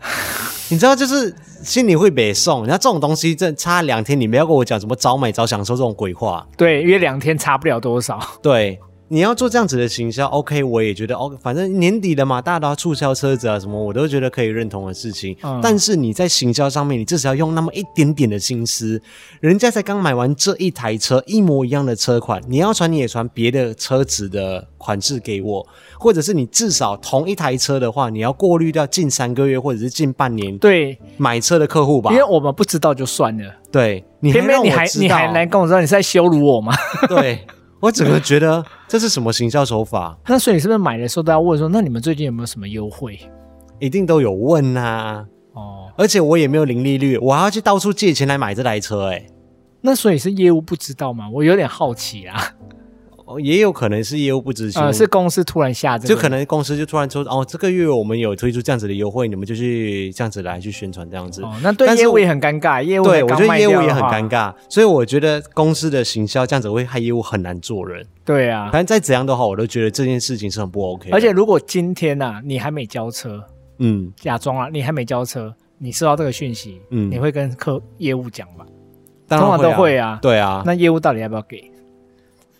哎，你知道，就是心里会北宋。然后这种东西，这差两天，你不要跟我讲什么早买早享受这种鬼话。对，因为两天差不了多少。对。你要做这样子的行销，OK，我也觉得 OK，，反正年底了嘛，大家都要促销车子啊，什么我都觉得可以认同的事情。嗯、但是你在行销上面，你至少要用那么一点点的心思。人家才刚买完这一台车，一模一样的车款，你要传你也传别的车子的款式给我，或者是你至少同一台车的话，你要过滤掉近三个月或者是近半年对买车的客户吧？因为我们不知道就算了，对，你偏偏你还你还来跟我说你是在羞辱我吗？对。我整个觉得这是什么行销手法？那所以你是不是买的时候都要问说，那你们最近有没有什么优惠？一定都有问呐、啊。哦，而且我也没有零利率，我还要去到处借钱来买这台车、欸。哎，那所以是业务不知道吗？我有点好奇啊。也有可能是业务不执行，呃，是公司突然下这个，就可能公司就突然说，哦，这个月我们有推出这样子的优惠，你们就去这样子来去宣传这样子。哦，那对业务也很尴尬，业务对我觉得业务也很尴尬，所以我觉得公司的行销这样子会害业务很难做人。对啊，反正再怎样的话，我都觉得这件事情是很不 OK。而且如果今天呐、啊，你还没交车，嗯，假装啊，你还没交车，你收到这个讯息，嗯，你会跟客业务讲吗？当然、啊、通常都会啊，对啊。那业务到底要不要给？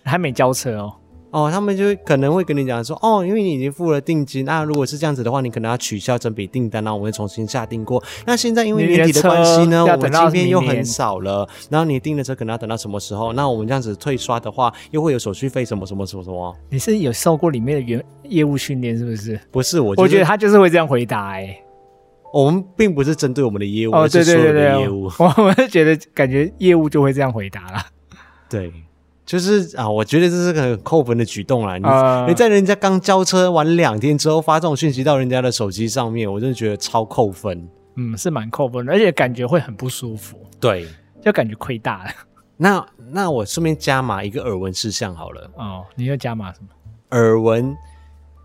还没交车哦。哦，他们就可能会跟你讲说，哦，因为你已经付了定金，那、啊、如果是这样子的话，你可能要取消整笔订单，然后我们会重新下订过。那现在因为年底的关系呢，我们今天又很少了，然后你订的车可能要等到什么时候？那我们这样子退刷的话，又会有手续费，什么什么什么什么？你是有受过里面的原业务训练是不是？不是，我、就是、我觉得他就是会这样回答哎、欸。我们并不是针对我们的业务，哦，对对对对，业务，我们是觉得感觉业务就会这样回答了。对。就是啊，我觉得这是个很扣分的举动啦。你、呃、你在人家刚交车完两天之后发这种讯息到人家的手机上面，我真的觉得超扣分。嗯，是蛮扣分的，而且感觉会很不舒服。对，就感觉亏大了。那那我顺便加码一个耳闻事项好了。哦，你要加码什么？耳闻。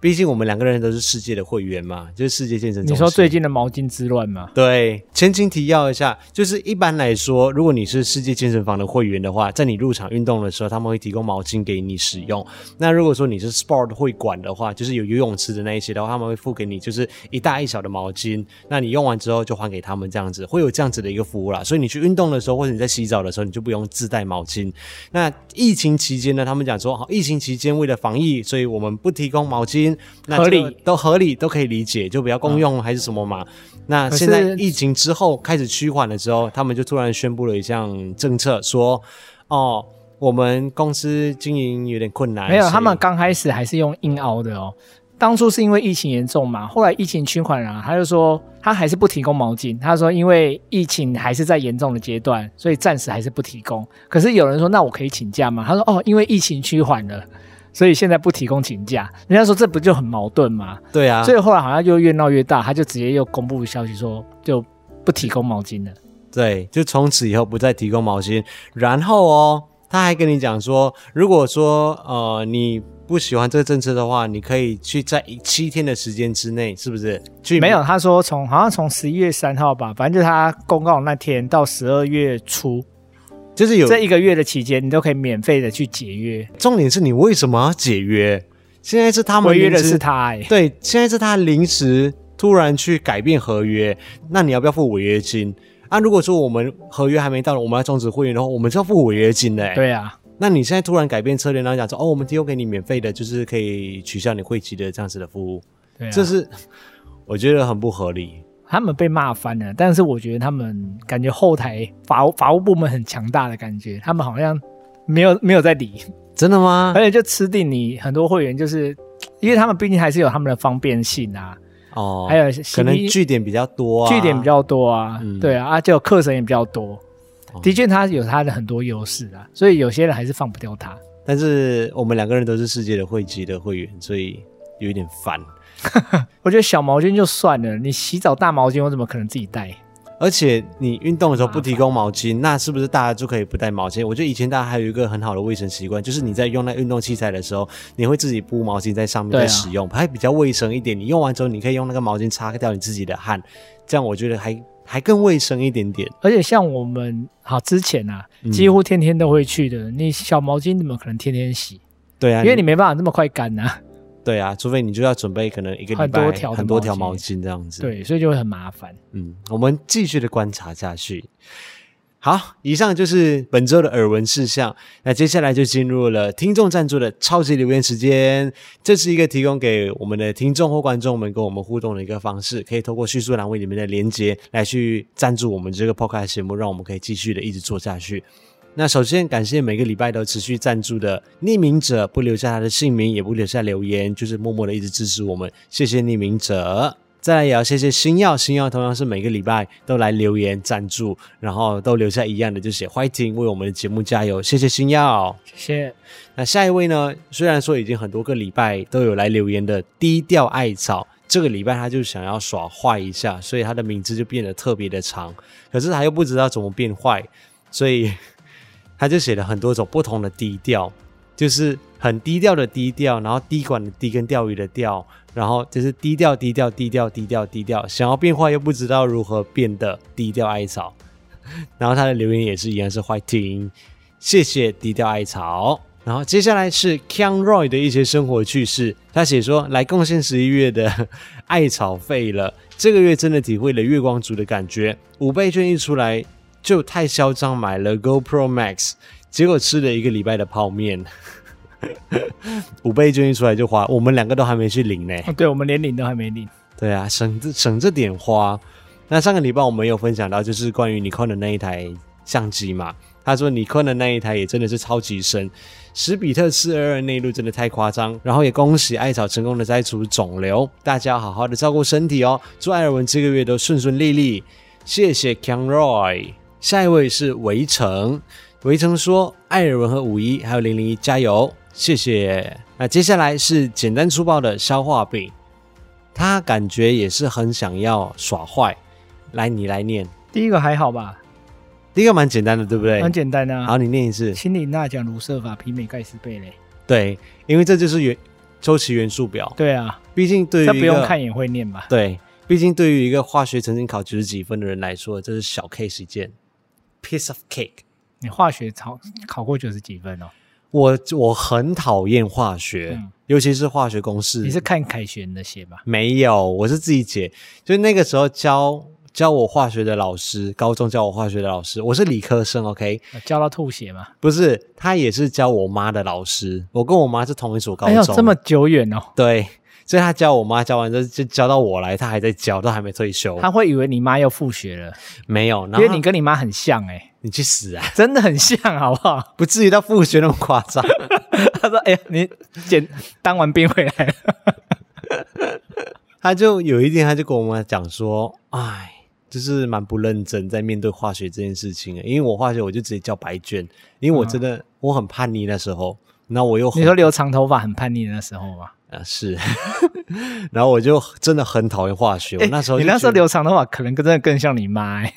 毕竟我们两个人都是世界的会员嘛，就是世界健身中心。你说最近的毛巾之乱吗？对，前情提要一下，就是一般来说，如果你是世界健身房的会员的话，在你入场运动的时候，他们会提供毛巾给你使用。那如果说你是 Sport 会馆的话，就是有游泳池的那一些的话，他们会付给你就是一大一小的毛巾。那你用完之后就还给他们，这样子会有这样子的一个服务啦。所以你去运动的时候，或者你在洗澡的时候，你就不用自带毛巾。那疫情期间呢，他们讲说，好，疫情期间为了防疫，所以我们不提供毛巾。那合理都合理都可以理解，就比较公用还是什么嘛？嗯、那现在疫情之后开始趋缓的时候，他们就突然宣布了一项政策，说：“哦，我们公司经营有点困难。”没有，他们刚开始还是用硬凹的哦。当初是因为疫情严重嘛，后来疫情趋缓了，他就说他还是不提供毛巾。他说因为疫情还是在严重的阶段，所以暂时还是不提供。可是有人说，那我可以请假吗？他说：“哦，因为疫情趋缓了。”所以现在不提供请假，人家说这不就很矛盾吗？对啊，所以后来好像就越闹越大，他就直接又公布消息说就不提供毛巾了。对，就从此以后不再提供毛巾。然后哦，他还跟你讲说，如果说呃你不喜欢这个政策的话，你可以去在七天的时间之内，是不是？去没有，他说从好像从十一月三号吧，反正就是他公告那天到十二月初。就是有这一个月的期间，你都可以免费的去解约。重点是你为什么要解约？现在是他们违约的是他、欸，对，现在是他临时突然去改变合约，那你要不要付违约金？啊，如果说我们合约还没到，我们要终止会员的话，我们就要付违约金的、欸。对啊，那你现在突然改变策略，然后讲说哦，我们提供给你免费的，就是可以取消你会籍的这样子的服务，对啊，这是我觉得很不合理。他们被骂翻了，但是我觉得他们感觉后台法务法务部门很强大的感觉，他们好像没有没有在理，真的吗？而且就吃定你很多会员，就是因为他们毕竟还是有他们的方便性啊，哦，还有可能据点比较多啊，据点比较多啊，嗯、对啊，啊，就课程也比较多，哦、的确他有他的很多优势啊，所以有些人还是放不掉他。但是我们两个人都是世界的汇集的会员，所以有一点烦。我觉得小毛巾就算了，你洗澡大毛巾我怎么可能自己带？而且你运动的时候不提供毛巾，那是不是大家就可以不带毛巾？我觉得以前大家还有一个很好的卫生习惯，就是你在用那运动器材的时候，你会自己铺毛巾在上面再使用，还比较卫生一点。你用完之后，你可以用那个毛巾擦掉你自己的汗，这样我觉得还还更卫生一点点。而且像我们好之前啊，几乎天天都会去的，你小毛巾怎么可能天天洗？对啊，因为你没办法那么快干呐。对啊，除非你就要准备可能一个礼拜很多条很多条毛巾这样子。对，所以就会很麻烦。嗯，我们继续的观察下去。好，以上就是本周的耳闻事项。那接下来就进入了听众赞助的超级留言时间。这是一个提供给我们的听众或观众们跟我们互动的一个方式，可以透过叙述栏位里面的连接来去赞助我们这个 Podcast 节目，让我们可以继续的一直做下去。那首先感谢每个礼拜都持续赞助的匿名者，不留下他的姓名，也不留下留言，就是默默的一直支持我们，谢谢匿名者。再来也要谢谢星耀，星耀同样是每个礼拜都来留言赞助，然后都留下一样的就写 Fighting，为我们的节目加油，谢谢星耀，谢谢。那下一位呢？虽然说已经很多个礼拜都有来留言的低调艾草，这个礼拜他就想要耍坏一下，所以他的名字就变得特别的长，可是他又不知道怎么变坏，所以。他就写了很多种不同的低调，就是很低调的低调，然后滴管的滴跟钓鱼的钓，然后就是低调低调低调低调低调，想要变坏又不知道如何变得低调艾草。然后他的留言也是一样是坏听，谢谢低调艾草。然后接下来是 King Roy 的一些生活趣事，他写说来贡献十一月的艾草费了，这个月真的体会了月光族的感觉，五倍券一出来。就太嚣张，买了 GoPro Max，结果吃了一个礼拜的泡面，五倍券一出来就花，我们两个都还没去领呢。哦，对，我们连领都还没领。对啊，省这省这点花。那上个礼拜我们有分享到，就是关于尼康的那一台相机嘛。他说尼康的那一台也真的是超级深，十比特四二二内录真的太夸张。然后也恭喜艾草成功的摘除肿瘤，大家要好好的照顾身体哦。祝艾尔文这个月都顺顺利利。谢谢 King Roy。下一位是围城，围城说：“艾尔文和五一还有零零一加油，谢谢。”那接下来是简单粗暴的消化饼，他感觉也是很想要耍坏。来，你来念。第一个还好吧？第一个蛮简单的，对不对？很简单啊。好，你念一次。氢锂钠讲卢瑟法媲美盖斯贝雷。对，因为这就是元周期元素表。对啊，毕竟对于这不用看也会念吧？对，毕竟对于一个化学曾经考九十几分的人来说，这是小 case 一件。Piece of cake，你化学考考过九十几分哦？我我很讨厌化学，嗯、尤其是化学公式。你是看凯旋的写吧？没有，我是自己解。就那个时候教教我化学的老师，高中教我化学的老师，我是理科生，OK？教到吐血吗？不是，他也是教我妈的老师。我跟我妈是同一所高中，哎呦，这么久远哦。对。所以他教我妈教完之后就教到我来，他还在教，都还没退休。他会以为你妈又复学了，没有，因为你跟你妈很像哎、欸，你去死啊！真的很像，好不好？不至于到复学那么夸张。他说：“哎、你简当完兵回来了。”他就有一天，他就跟我妈讲说：“哎，就是蛮不认真在面对化学这件事情。因为我化学我就直接交白卷，因为我真的、嗯、我很叛逆那时候。那我又你说留长头发很叛逆的那时候吗？”啊是，然后我就真的很讨厌化学。欸、我那时候，你那时候留长头发，可能真的更像你妈、欸。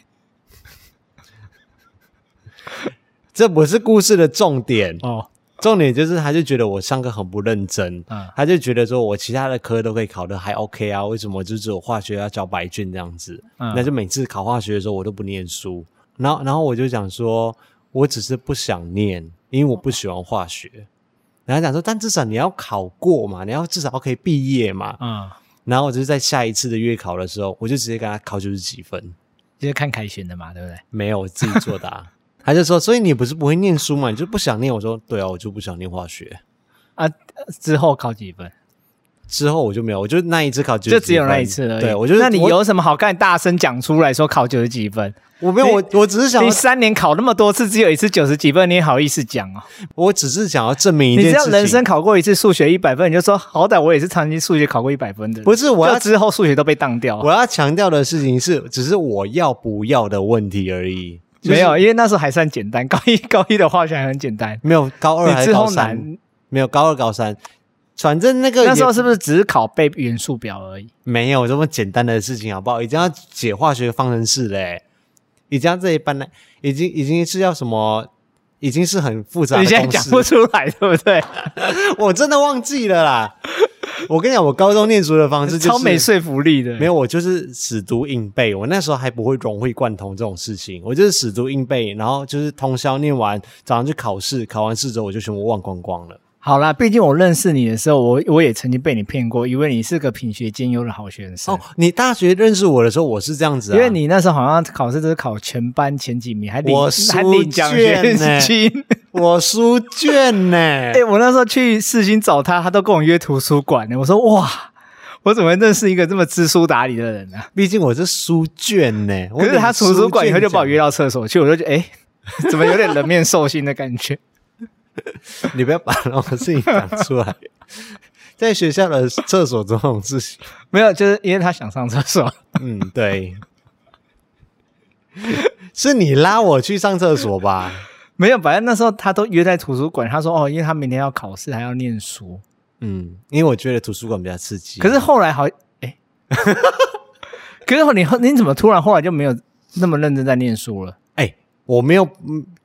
这不是故事的重点哦，重点就是他就觉得我上课很不认真，嗯、他就觉得说我其他的科都可以考得还 OK 啊，为什么就只有化学要交白卷这样子？嗯、那就每次考化学的时候我都不念书，然后然后我就想说，我只是不想念，因为我不喜欢化学。然后讲说，但至少你要考过嘛，你要至少可以毕业嘛。嗯。然后我就是在下一次的月考的时候，我就直接跟他考九十几分，就是看凯旋的嘛，对不对？没有，我自己作答、啊。他就说，所以你不是不会念书嘛，你就不想念？我说，对啊，我就不想念化学。啊，之后考几分？之后我就没有，我就那一次考九就只有那一次而已。对，我觉得那你有什么好干？大声讲出来说考九十几分。我没有，我我只是想，你三年考那么多次，只有一次九十几分，你也好意思讲啊？我只是想要证明一件事情。你知道人生考过一次数学一百分，你就说好歹我也是长期数学考过一百分的。不是，我要之后数学都被当掉。我要强调的事情是，只是我要不要的问题而已。没有，因为那时候还算简单。高一高一的化学还很简单，没有高二还是高三？没有高二高三。反正那个那时候是不是只是考背元素表而已？没有这么简单的事情，好不好？已经要解化学方程式嘞。已经这一般呢，已经已经是要什么？已经是很复杂的。你现在讲不出来，对不对？我真的忘记了啦。我跟你讲，我高中念书的方式就是超没说服力的。没有，我就是死读硬背。我那时候还不会融会贯通这种事情，我就是死读硬背，然后就是通宵念完，早上去考试，考完试之后我就全部忘光光了。好啦，毕竟我认识你的时候，我我也曾经被你骗过，以为你是个品学兼优的好学生。哦，你大学认识我的时候，我是这样子啊，因为你那时候好像考试都是考全班前几名，还领我还领奖学金，我书卷呢？哎、欸，我那时候去世新找他，他都跟我约图书馆呢。我说哇，我怎么认识一个这么知书达理的人呢、啊？毕竟我是书卷呢。可是他图书馆以后就把我约到厕所去，我就觉得哎、欸，怎么有点人面兽心的感觉？你不要把那种事情讲出来，在学校的厕所这种事情没有，就是因为他想上厕所。嗯，对，是你拉我去上厕所吧？没有，反正那时候他都约在图书馆。他说：“哦，因为他明天要考试，还要念书。”嗯，因为我觉得图书馆比较刺激。可是后来好，哎，可是你你怎么突然后来就没有那么认真在念书了？哎，我没有。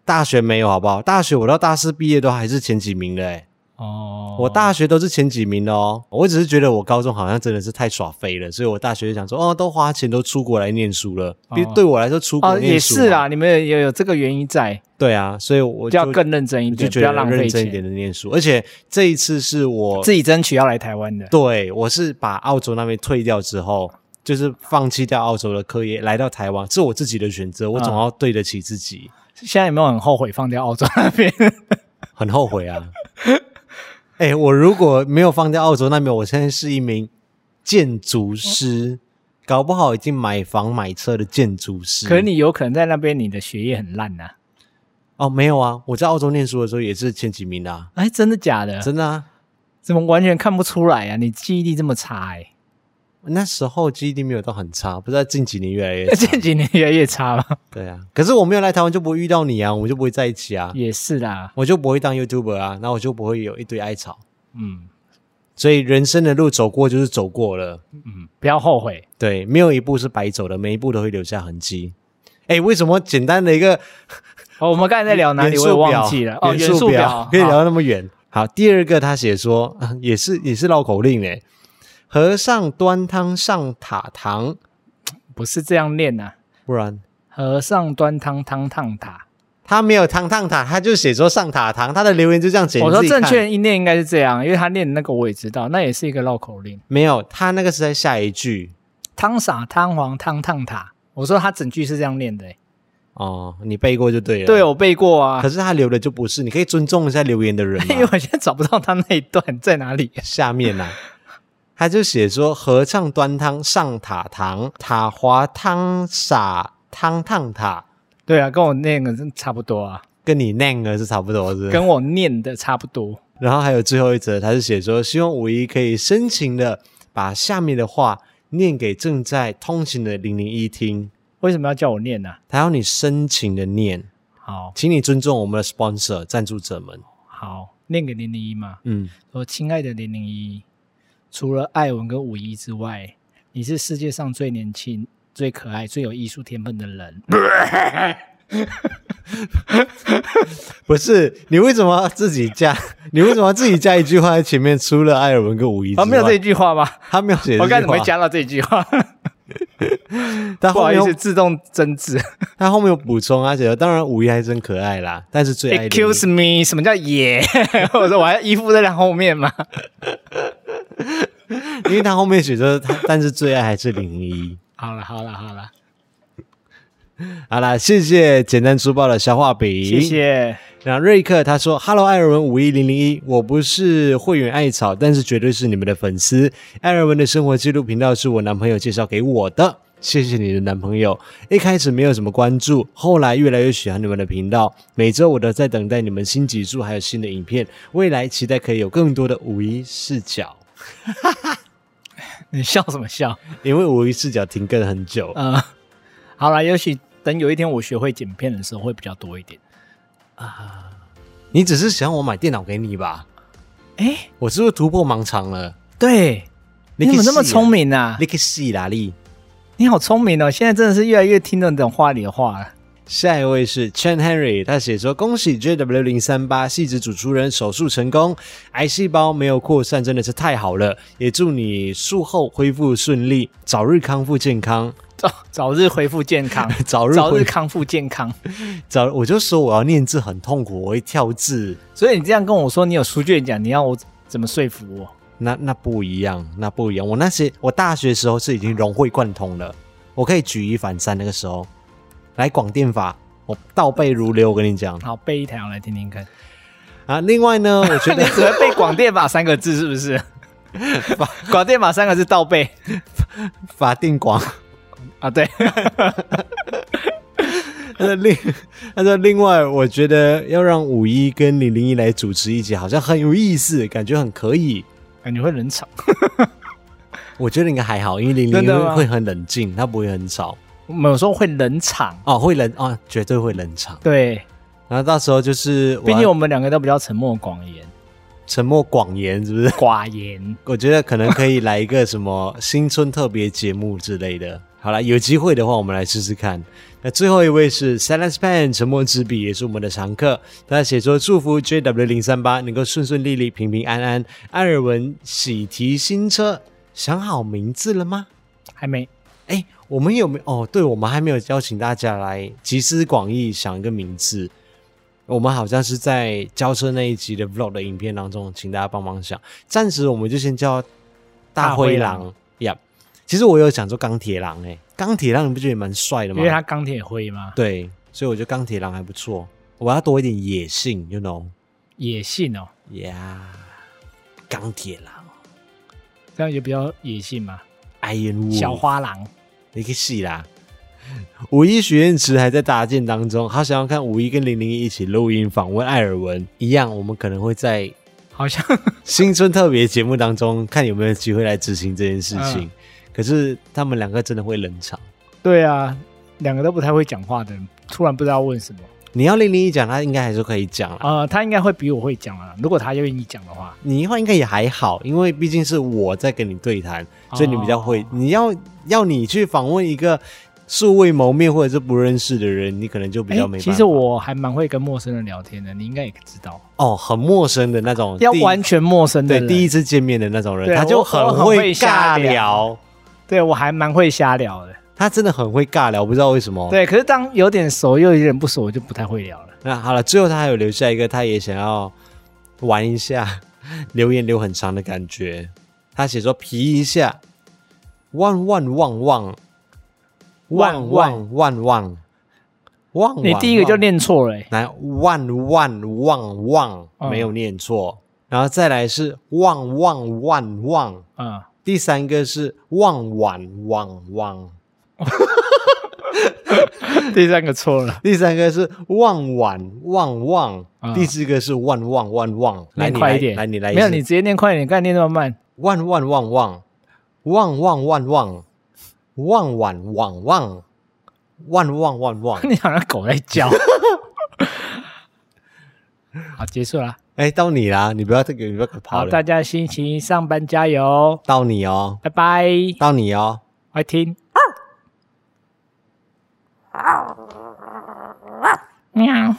大学没有好不好？大学我到大四毕业都还是前几名的诶哦，我大学都是前几名的哦。我只是觉得我高中好像真的是太耍飞了，所以我大学就想说，哦，都花钱都出国来念书了。比如对我来说，出国念书、哦、也是啦。你们也有有这个原因在。对啊，所以我就要更认真一点，就觉得要认真一点的念书。而且这一次是我自己争取要来台湾的。对，我是把澳洲那边退掉之后，就是放弃掉澳洲的课业，来到台湾，是我自己的选择。我总要对得起自己。嗯现在有没有很后悔放掉澳洲那边？很后悔啊！哎、欸，我如果没有放掉澳洲那边，我现在是一名建筑师，搞不好已经买房买车的建筑师。可是你有可能在那边，你的学业很烂呐、啊。哦，没有啊，我在澳洲念书的时候也是前几名的、啊。哎，真的假的？真的啊！怎么完全看不出来啊？你记忆力这么差哎、欸。那时候记忆力没有到很差，不知道近几年越来越 差。近几年越来越差了。对啊，可是我没有来台湾就不会遇到你啊，我们就不会在一起啊。也是啦，我就不会当 YouTuber 啊，那我就不会有一堆艾草。嗯，所以人生的路走过就是走过了，嗯，不要后悔。对，没有一步是白走的，每一步都会留下痕迹。哎，为什么简单的一个？哦，我们刚才在聊哪里？我也忘记了。哦，元素表可以聊到那么远。好，第二个他写说，也是也是绕口令诶。和尚端汤上塔堂，不是这样念呐、啊，不然和尚端汤汤烫塔，他没有汤烫塔，他就写说上塔堂，他的留言就这样写。我说正确音念应该是这样，因为他念的那个我也知道，那也是一个绕口令。没有，他那个是在下一句，汤洒汤黄汤烫塔。我说他整句是这样念的、欸。哦，你背过就对了。对，我背过啊。可是他留的就不是，你可以尊重一下留言的人。因为我现在找不到他那一段在哪里、啊，下面呢、啊？他就写说：“合唱端汤上塔堂，塔滑汤洒汤烫塔。”对啊，跟我念的差不多啊，跟你念的是差不多，是？跟我念的差不多。然后还有最后一则，他是写说：“希望五一可以深情的把下面的话念给正在通行的零零一听。”为什么要叫我念呢、啊？他要你深情的念。好，请你尊重我们的 sponsor 赞助者们。好，念给零零一嘛。嗯，说亲爱的零零一。除了艾文跟武一之外，你是世界上最年轻、最可爱、最有艺术天分的人。不是，你为什么自己加？你为什么自己加一句话在前面？除了艾尔文跟五一之外，啊，没有这一句话吗？他没有写。我刚才怎么会加到这一句话？他后面是自动增字，他后面有补充，而且当然五一还真可爱啦，但是最爱。Excuse me，什么叫也？我说我还要依附在他后面吗？因为他后面写着他，但是最爱还是零零一。好了好了好了，好了，谢谢简单粗暴的消化饼，谢谢。然后瑞克他说：“Hello，艾尔文五一零零一，我不是会员艾草，但是绝对是你们的粉丝。艾尔文的生活记录频道是我男朋友介绍给我的，谢谢你的男朋友。一开始没有什么关注，后来越来越喜欢你们的频道，每周我都在等待你们新集数还有新的影片，未来期待可以有更多的五一视角。” 你笑什么笑？因为我一视角停更很久。嗯，好了，也许等有一天我学会剪片的时候会比较多一点啊。你只是想我买电脑给你吧？哎、欸，我是不是突破盲肠了？对，你怎么那么聪明啊？你可以试哪里？你好聪明哦！现在真的是越来越听得懂话里的话了。下一位是 Chen Henry，他写说：“恭喜 JW 零三八细子主厨人手术成功，癌细胞没有扩散，真的是太好了。也祝你术后恢复顺利，早日康复健康。早早日恢复健康，早日早日康复健康。早，我就说我要念字很痛苦，我会跳字。所以你这样跟我说你有书卷奖，你要我怎么说服我？那那不一样，那不一样。我那些我大学时候是已经融会贯通了，我可以举一反三。那个时候来广电法，我倒背如流。我跟你讲，好，背一条我来听听看。啊，另外呢，我觉得你只会背广电法三个字是不是？广电法三个字倒背，法定广啊，对。他说另他说另外，我觉得要让五一跟零零一来主持一集，好像很有意思，感觉很可以。感觉会冷场，我觉得应该还好，因为零零一会很冷静，他不会很吵。我们有时候会冷场哦，会冷啊，绝对会冷场。对。然后到时候就是，毕竟我们两个都比较沉默寡言，沉默寡言是不是？寡言，我觉得可能可以来一个什么新春特别节目之类的。好了，有机会的话，我们来试试看。那最后一位是 Silence Pen 沉默之笔，也是我们的常客。他写说祝福 JW 零三八能够顺顺利利、平平安安。艾尔文喜提新车，想好名字了吗？还没。哎，我们有没有？哦，对，我们还没有邀请大家来集思广益想一个名字。我们好像是在交车那一集的 vlog 的影片当中，请大家帮忙想。暂时我们就先叫大灰狼呀。Yeah. 其实我有想做钢铁狼诶，钢铁狼你不觉得蛮帅的吗？因为他钢铁灰吗？对，所以我觉得钢铁狼还不错。我要多一点野性，you know？野性哦，Yeah，钢铁狼，这样也比较野性嘛。Iron 小花狼，你可以试啦。五一许愿池还在搭建当中，好想要看五一跟零零一一起录音访问艾尔文一样，我们可能会在好像 新春特别节目当中看有没有机会来执行这件事情。嗯、可是他们两个真的会冷场。对啊，两个都不太会讲话的人，突然不知道问什么。你要零零一讲，他应该还是可以讲了。呃，他应该会比我会讲啊。如果他愿意讲的话，你的话应该也还好，因为毕竟是我在跟你对谈，所以你比较会。哦、你要要你去访问一个。素未谋面或者是不认识的人，你可能就比较没。其实我还蛮会跟陌生人聊天的，你应该也知道。哦，很陌生的那种，要完全陌生的人，对，第一次见面的那种人，他就很会尬。聊对，我还蛮会瞎聊的，他真的很会尬聊，不知道为什么。对，可是当有点熟又有点不熟，我就不太会聊了。那好了，最后他还有留下一个，他也想要玩一下，留言留很长的感觉。他写说皮一下，汪汪汪汪。万万万万万！你第一个就念错了，来万万万万没有念错，然后再来是万万万万，嗯，第三个是万万万万，第三个错了，第三个是万万万万，第四个是万万万万，来快一点，来你来，没有你直接念快一点，刚才念那么慢，万万万万万万万万。汪汪汪汪，汪汪汪汪！你好像狗在叫。好，结束了。哎，到你啦！你不要这个，你不要跑了。好，大家星期一上班加油。到你哦，拜拜。到你哦，快听。Meow.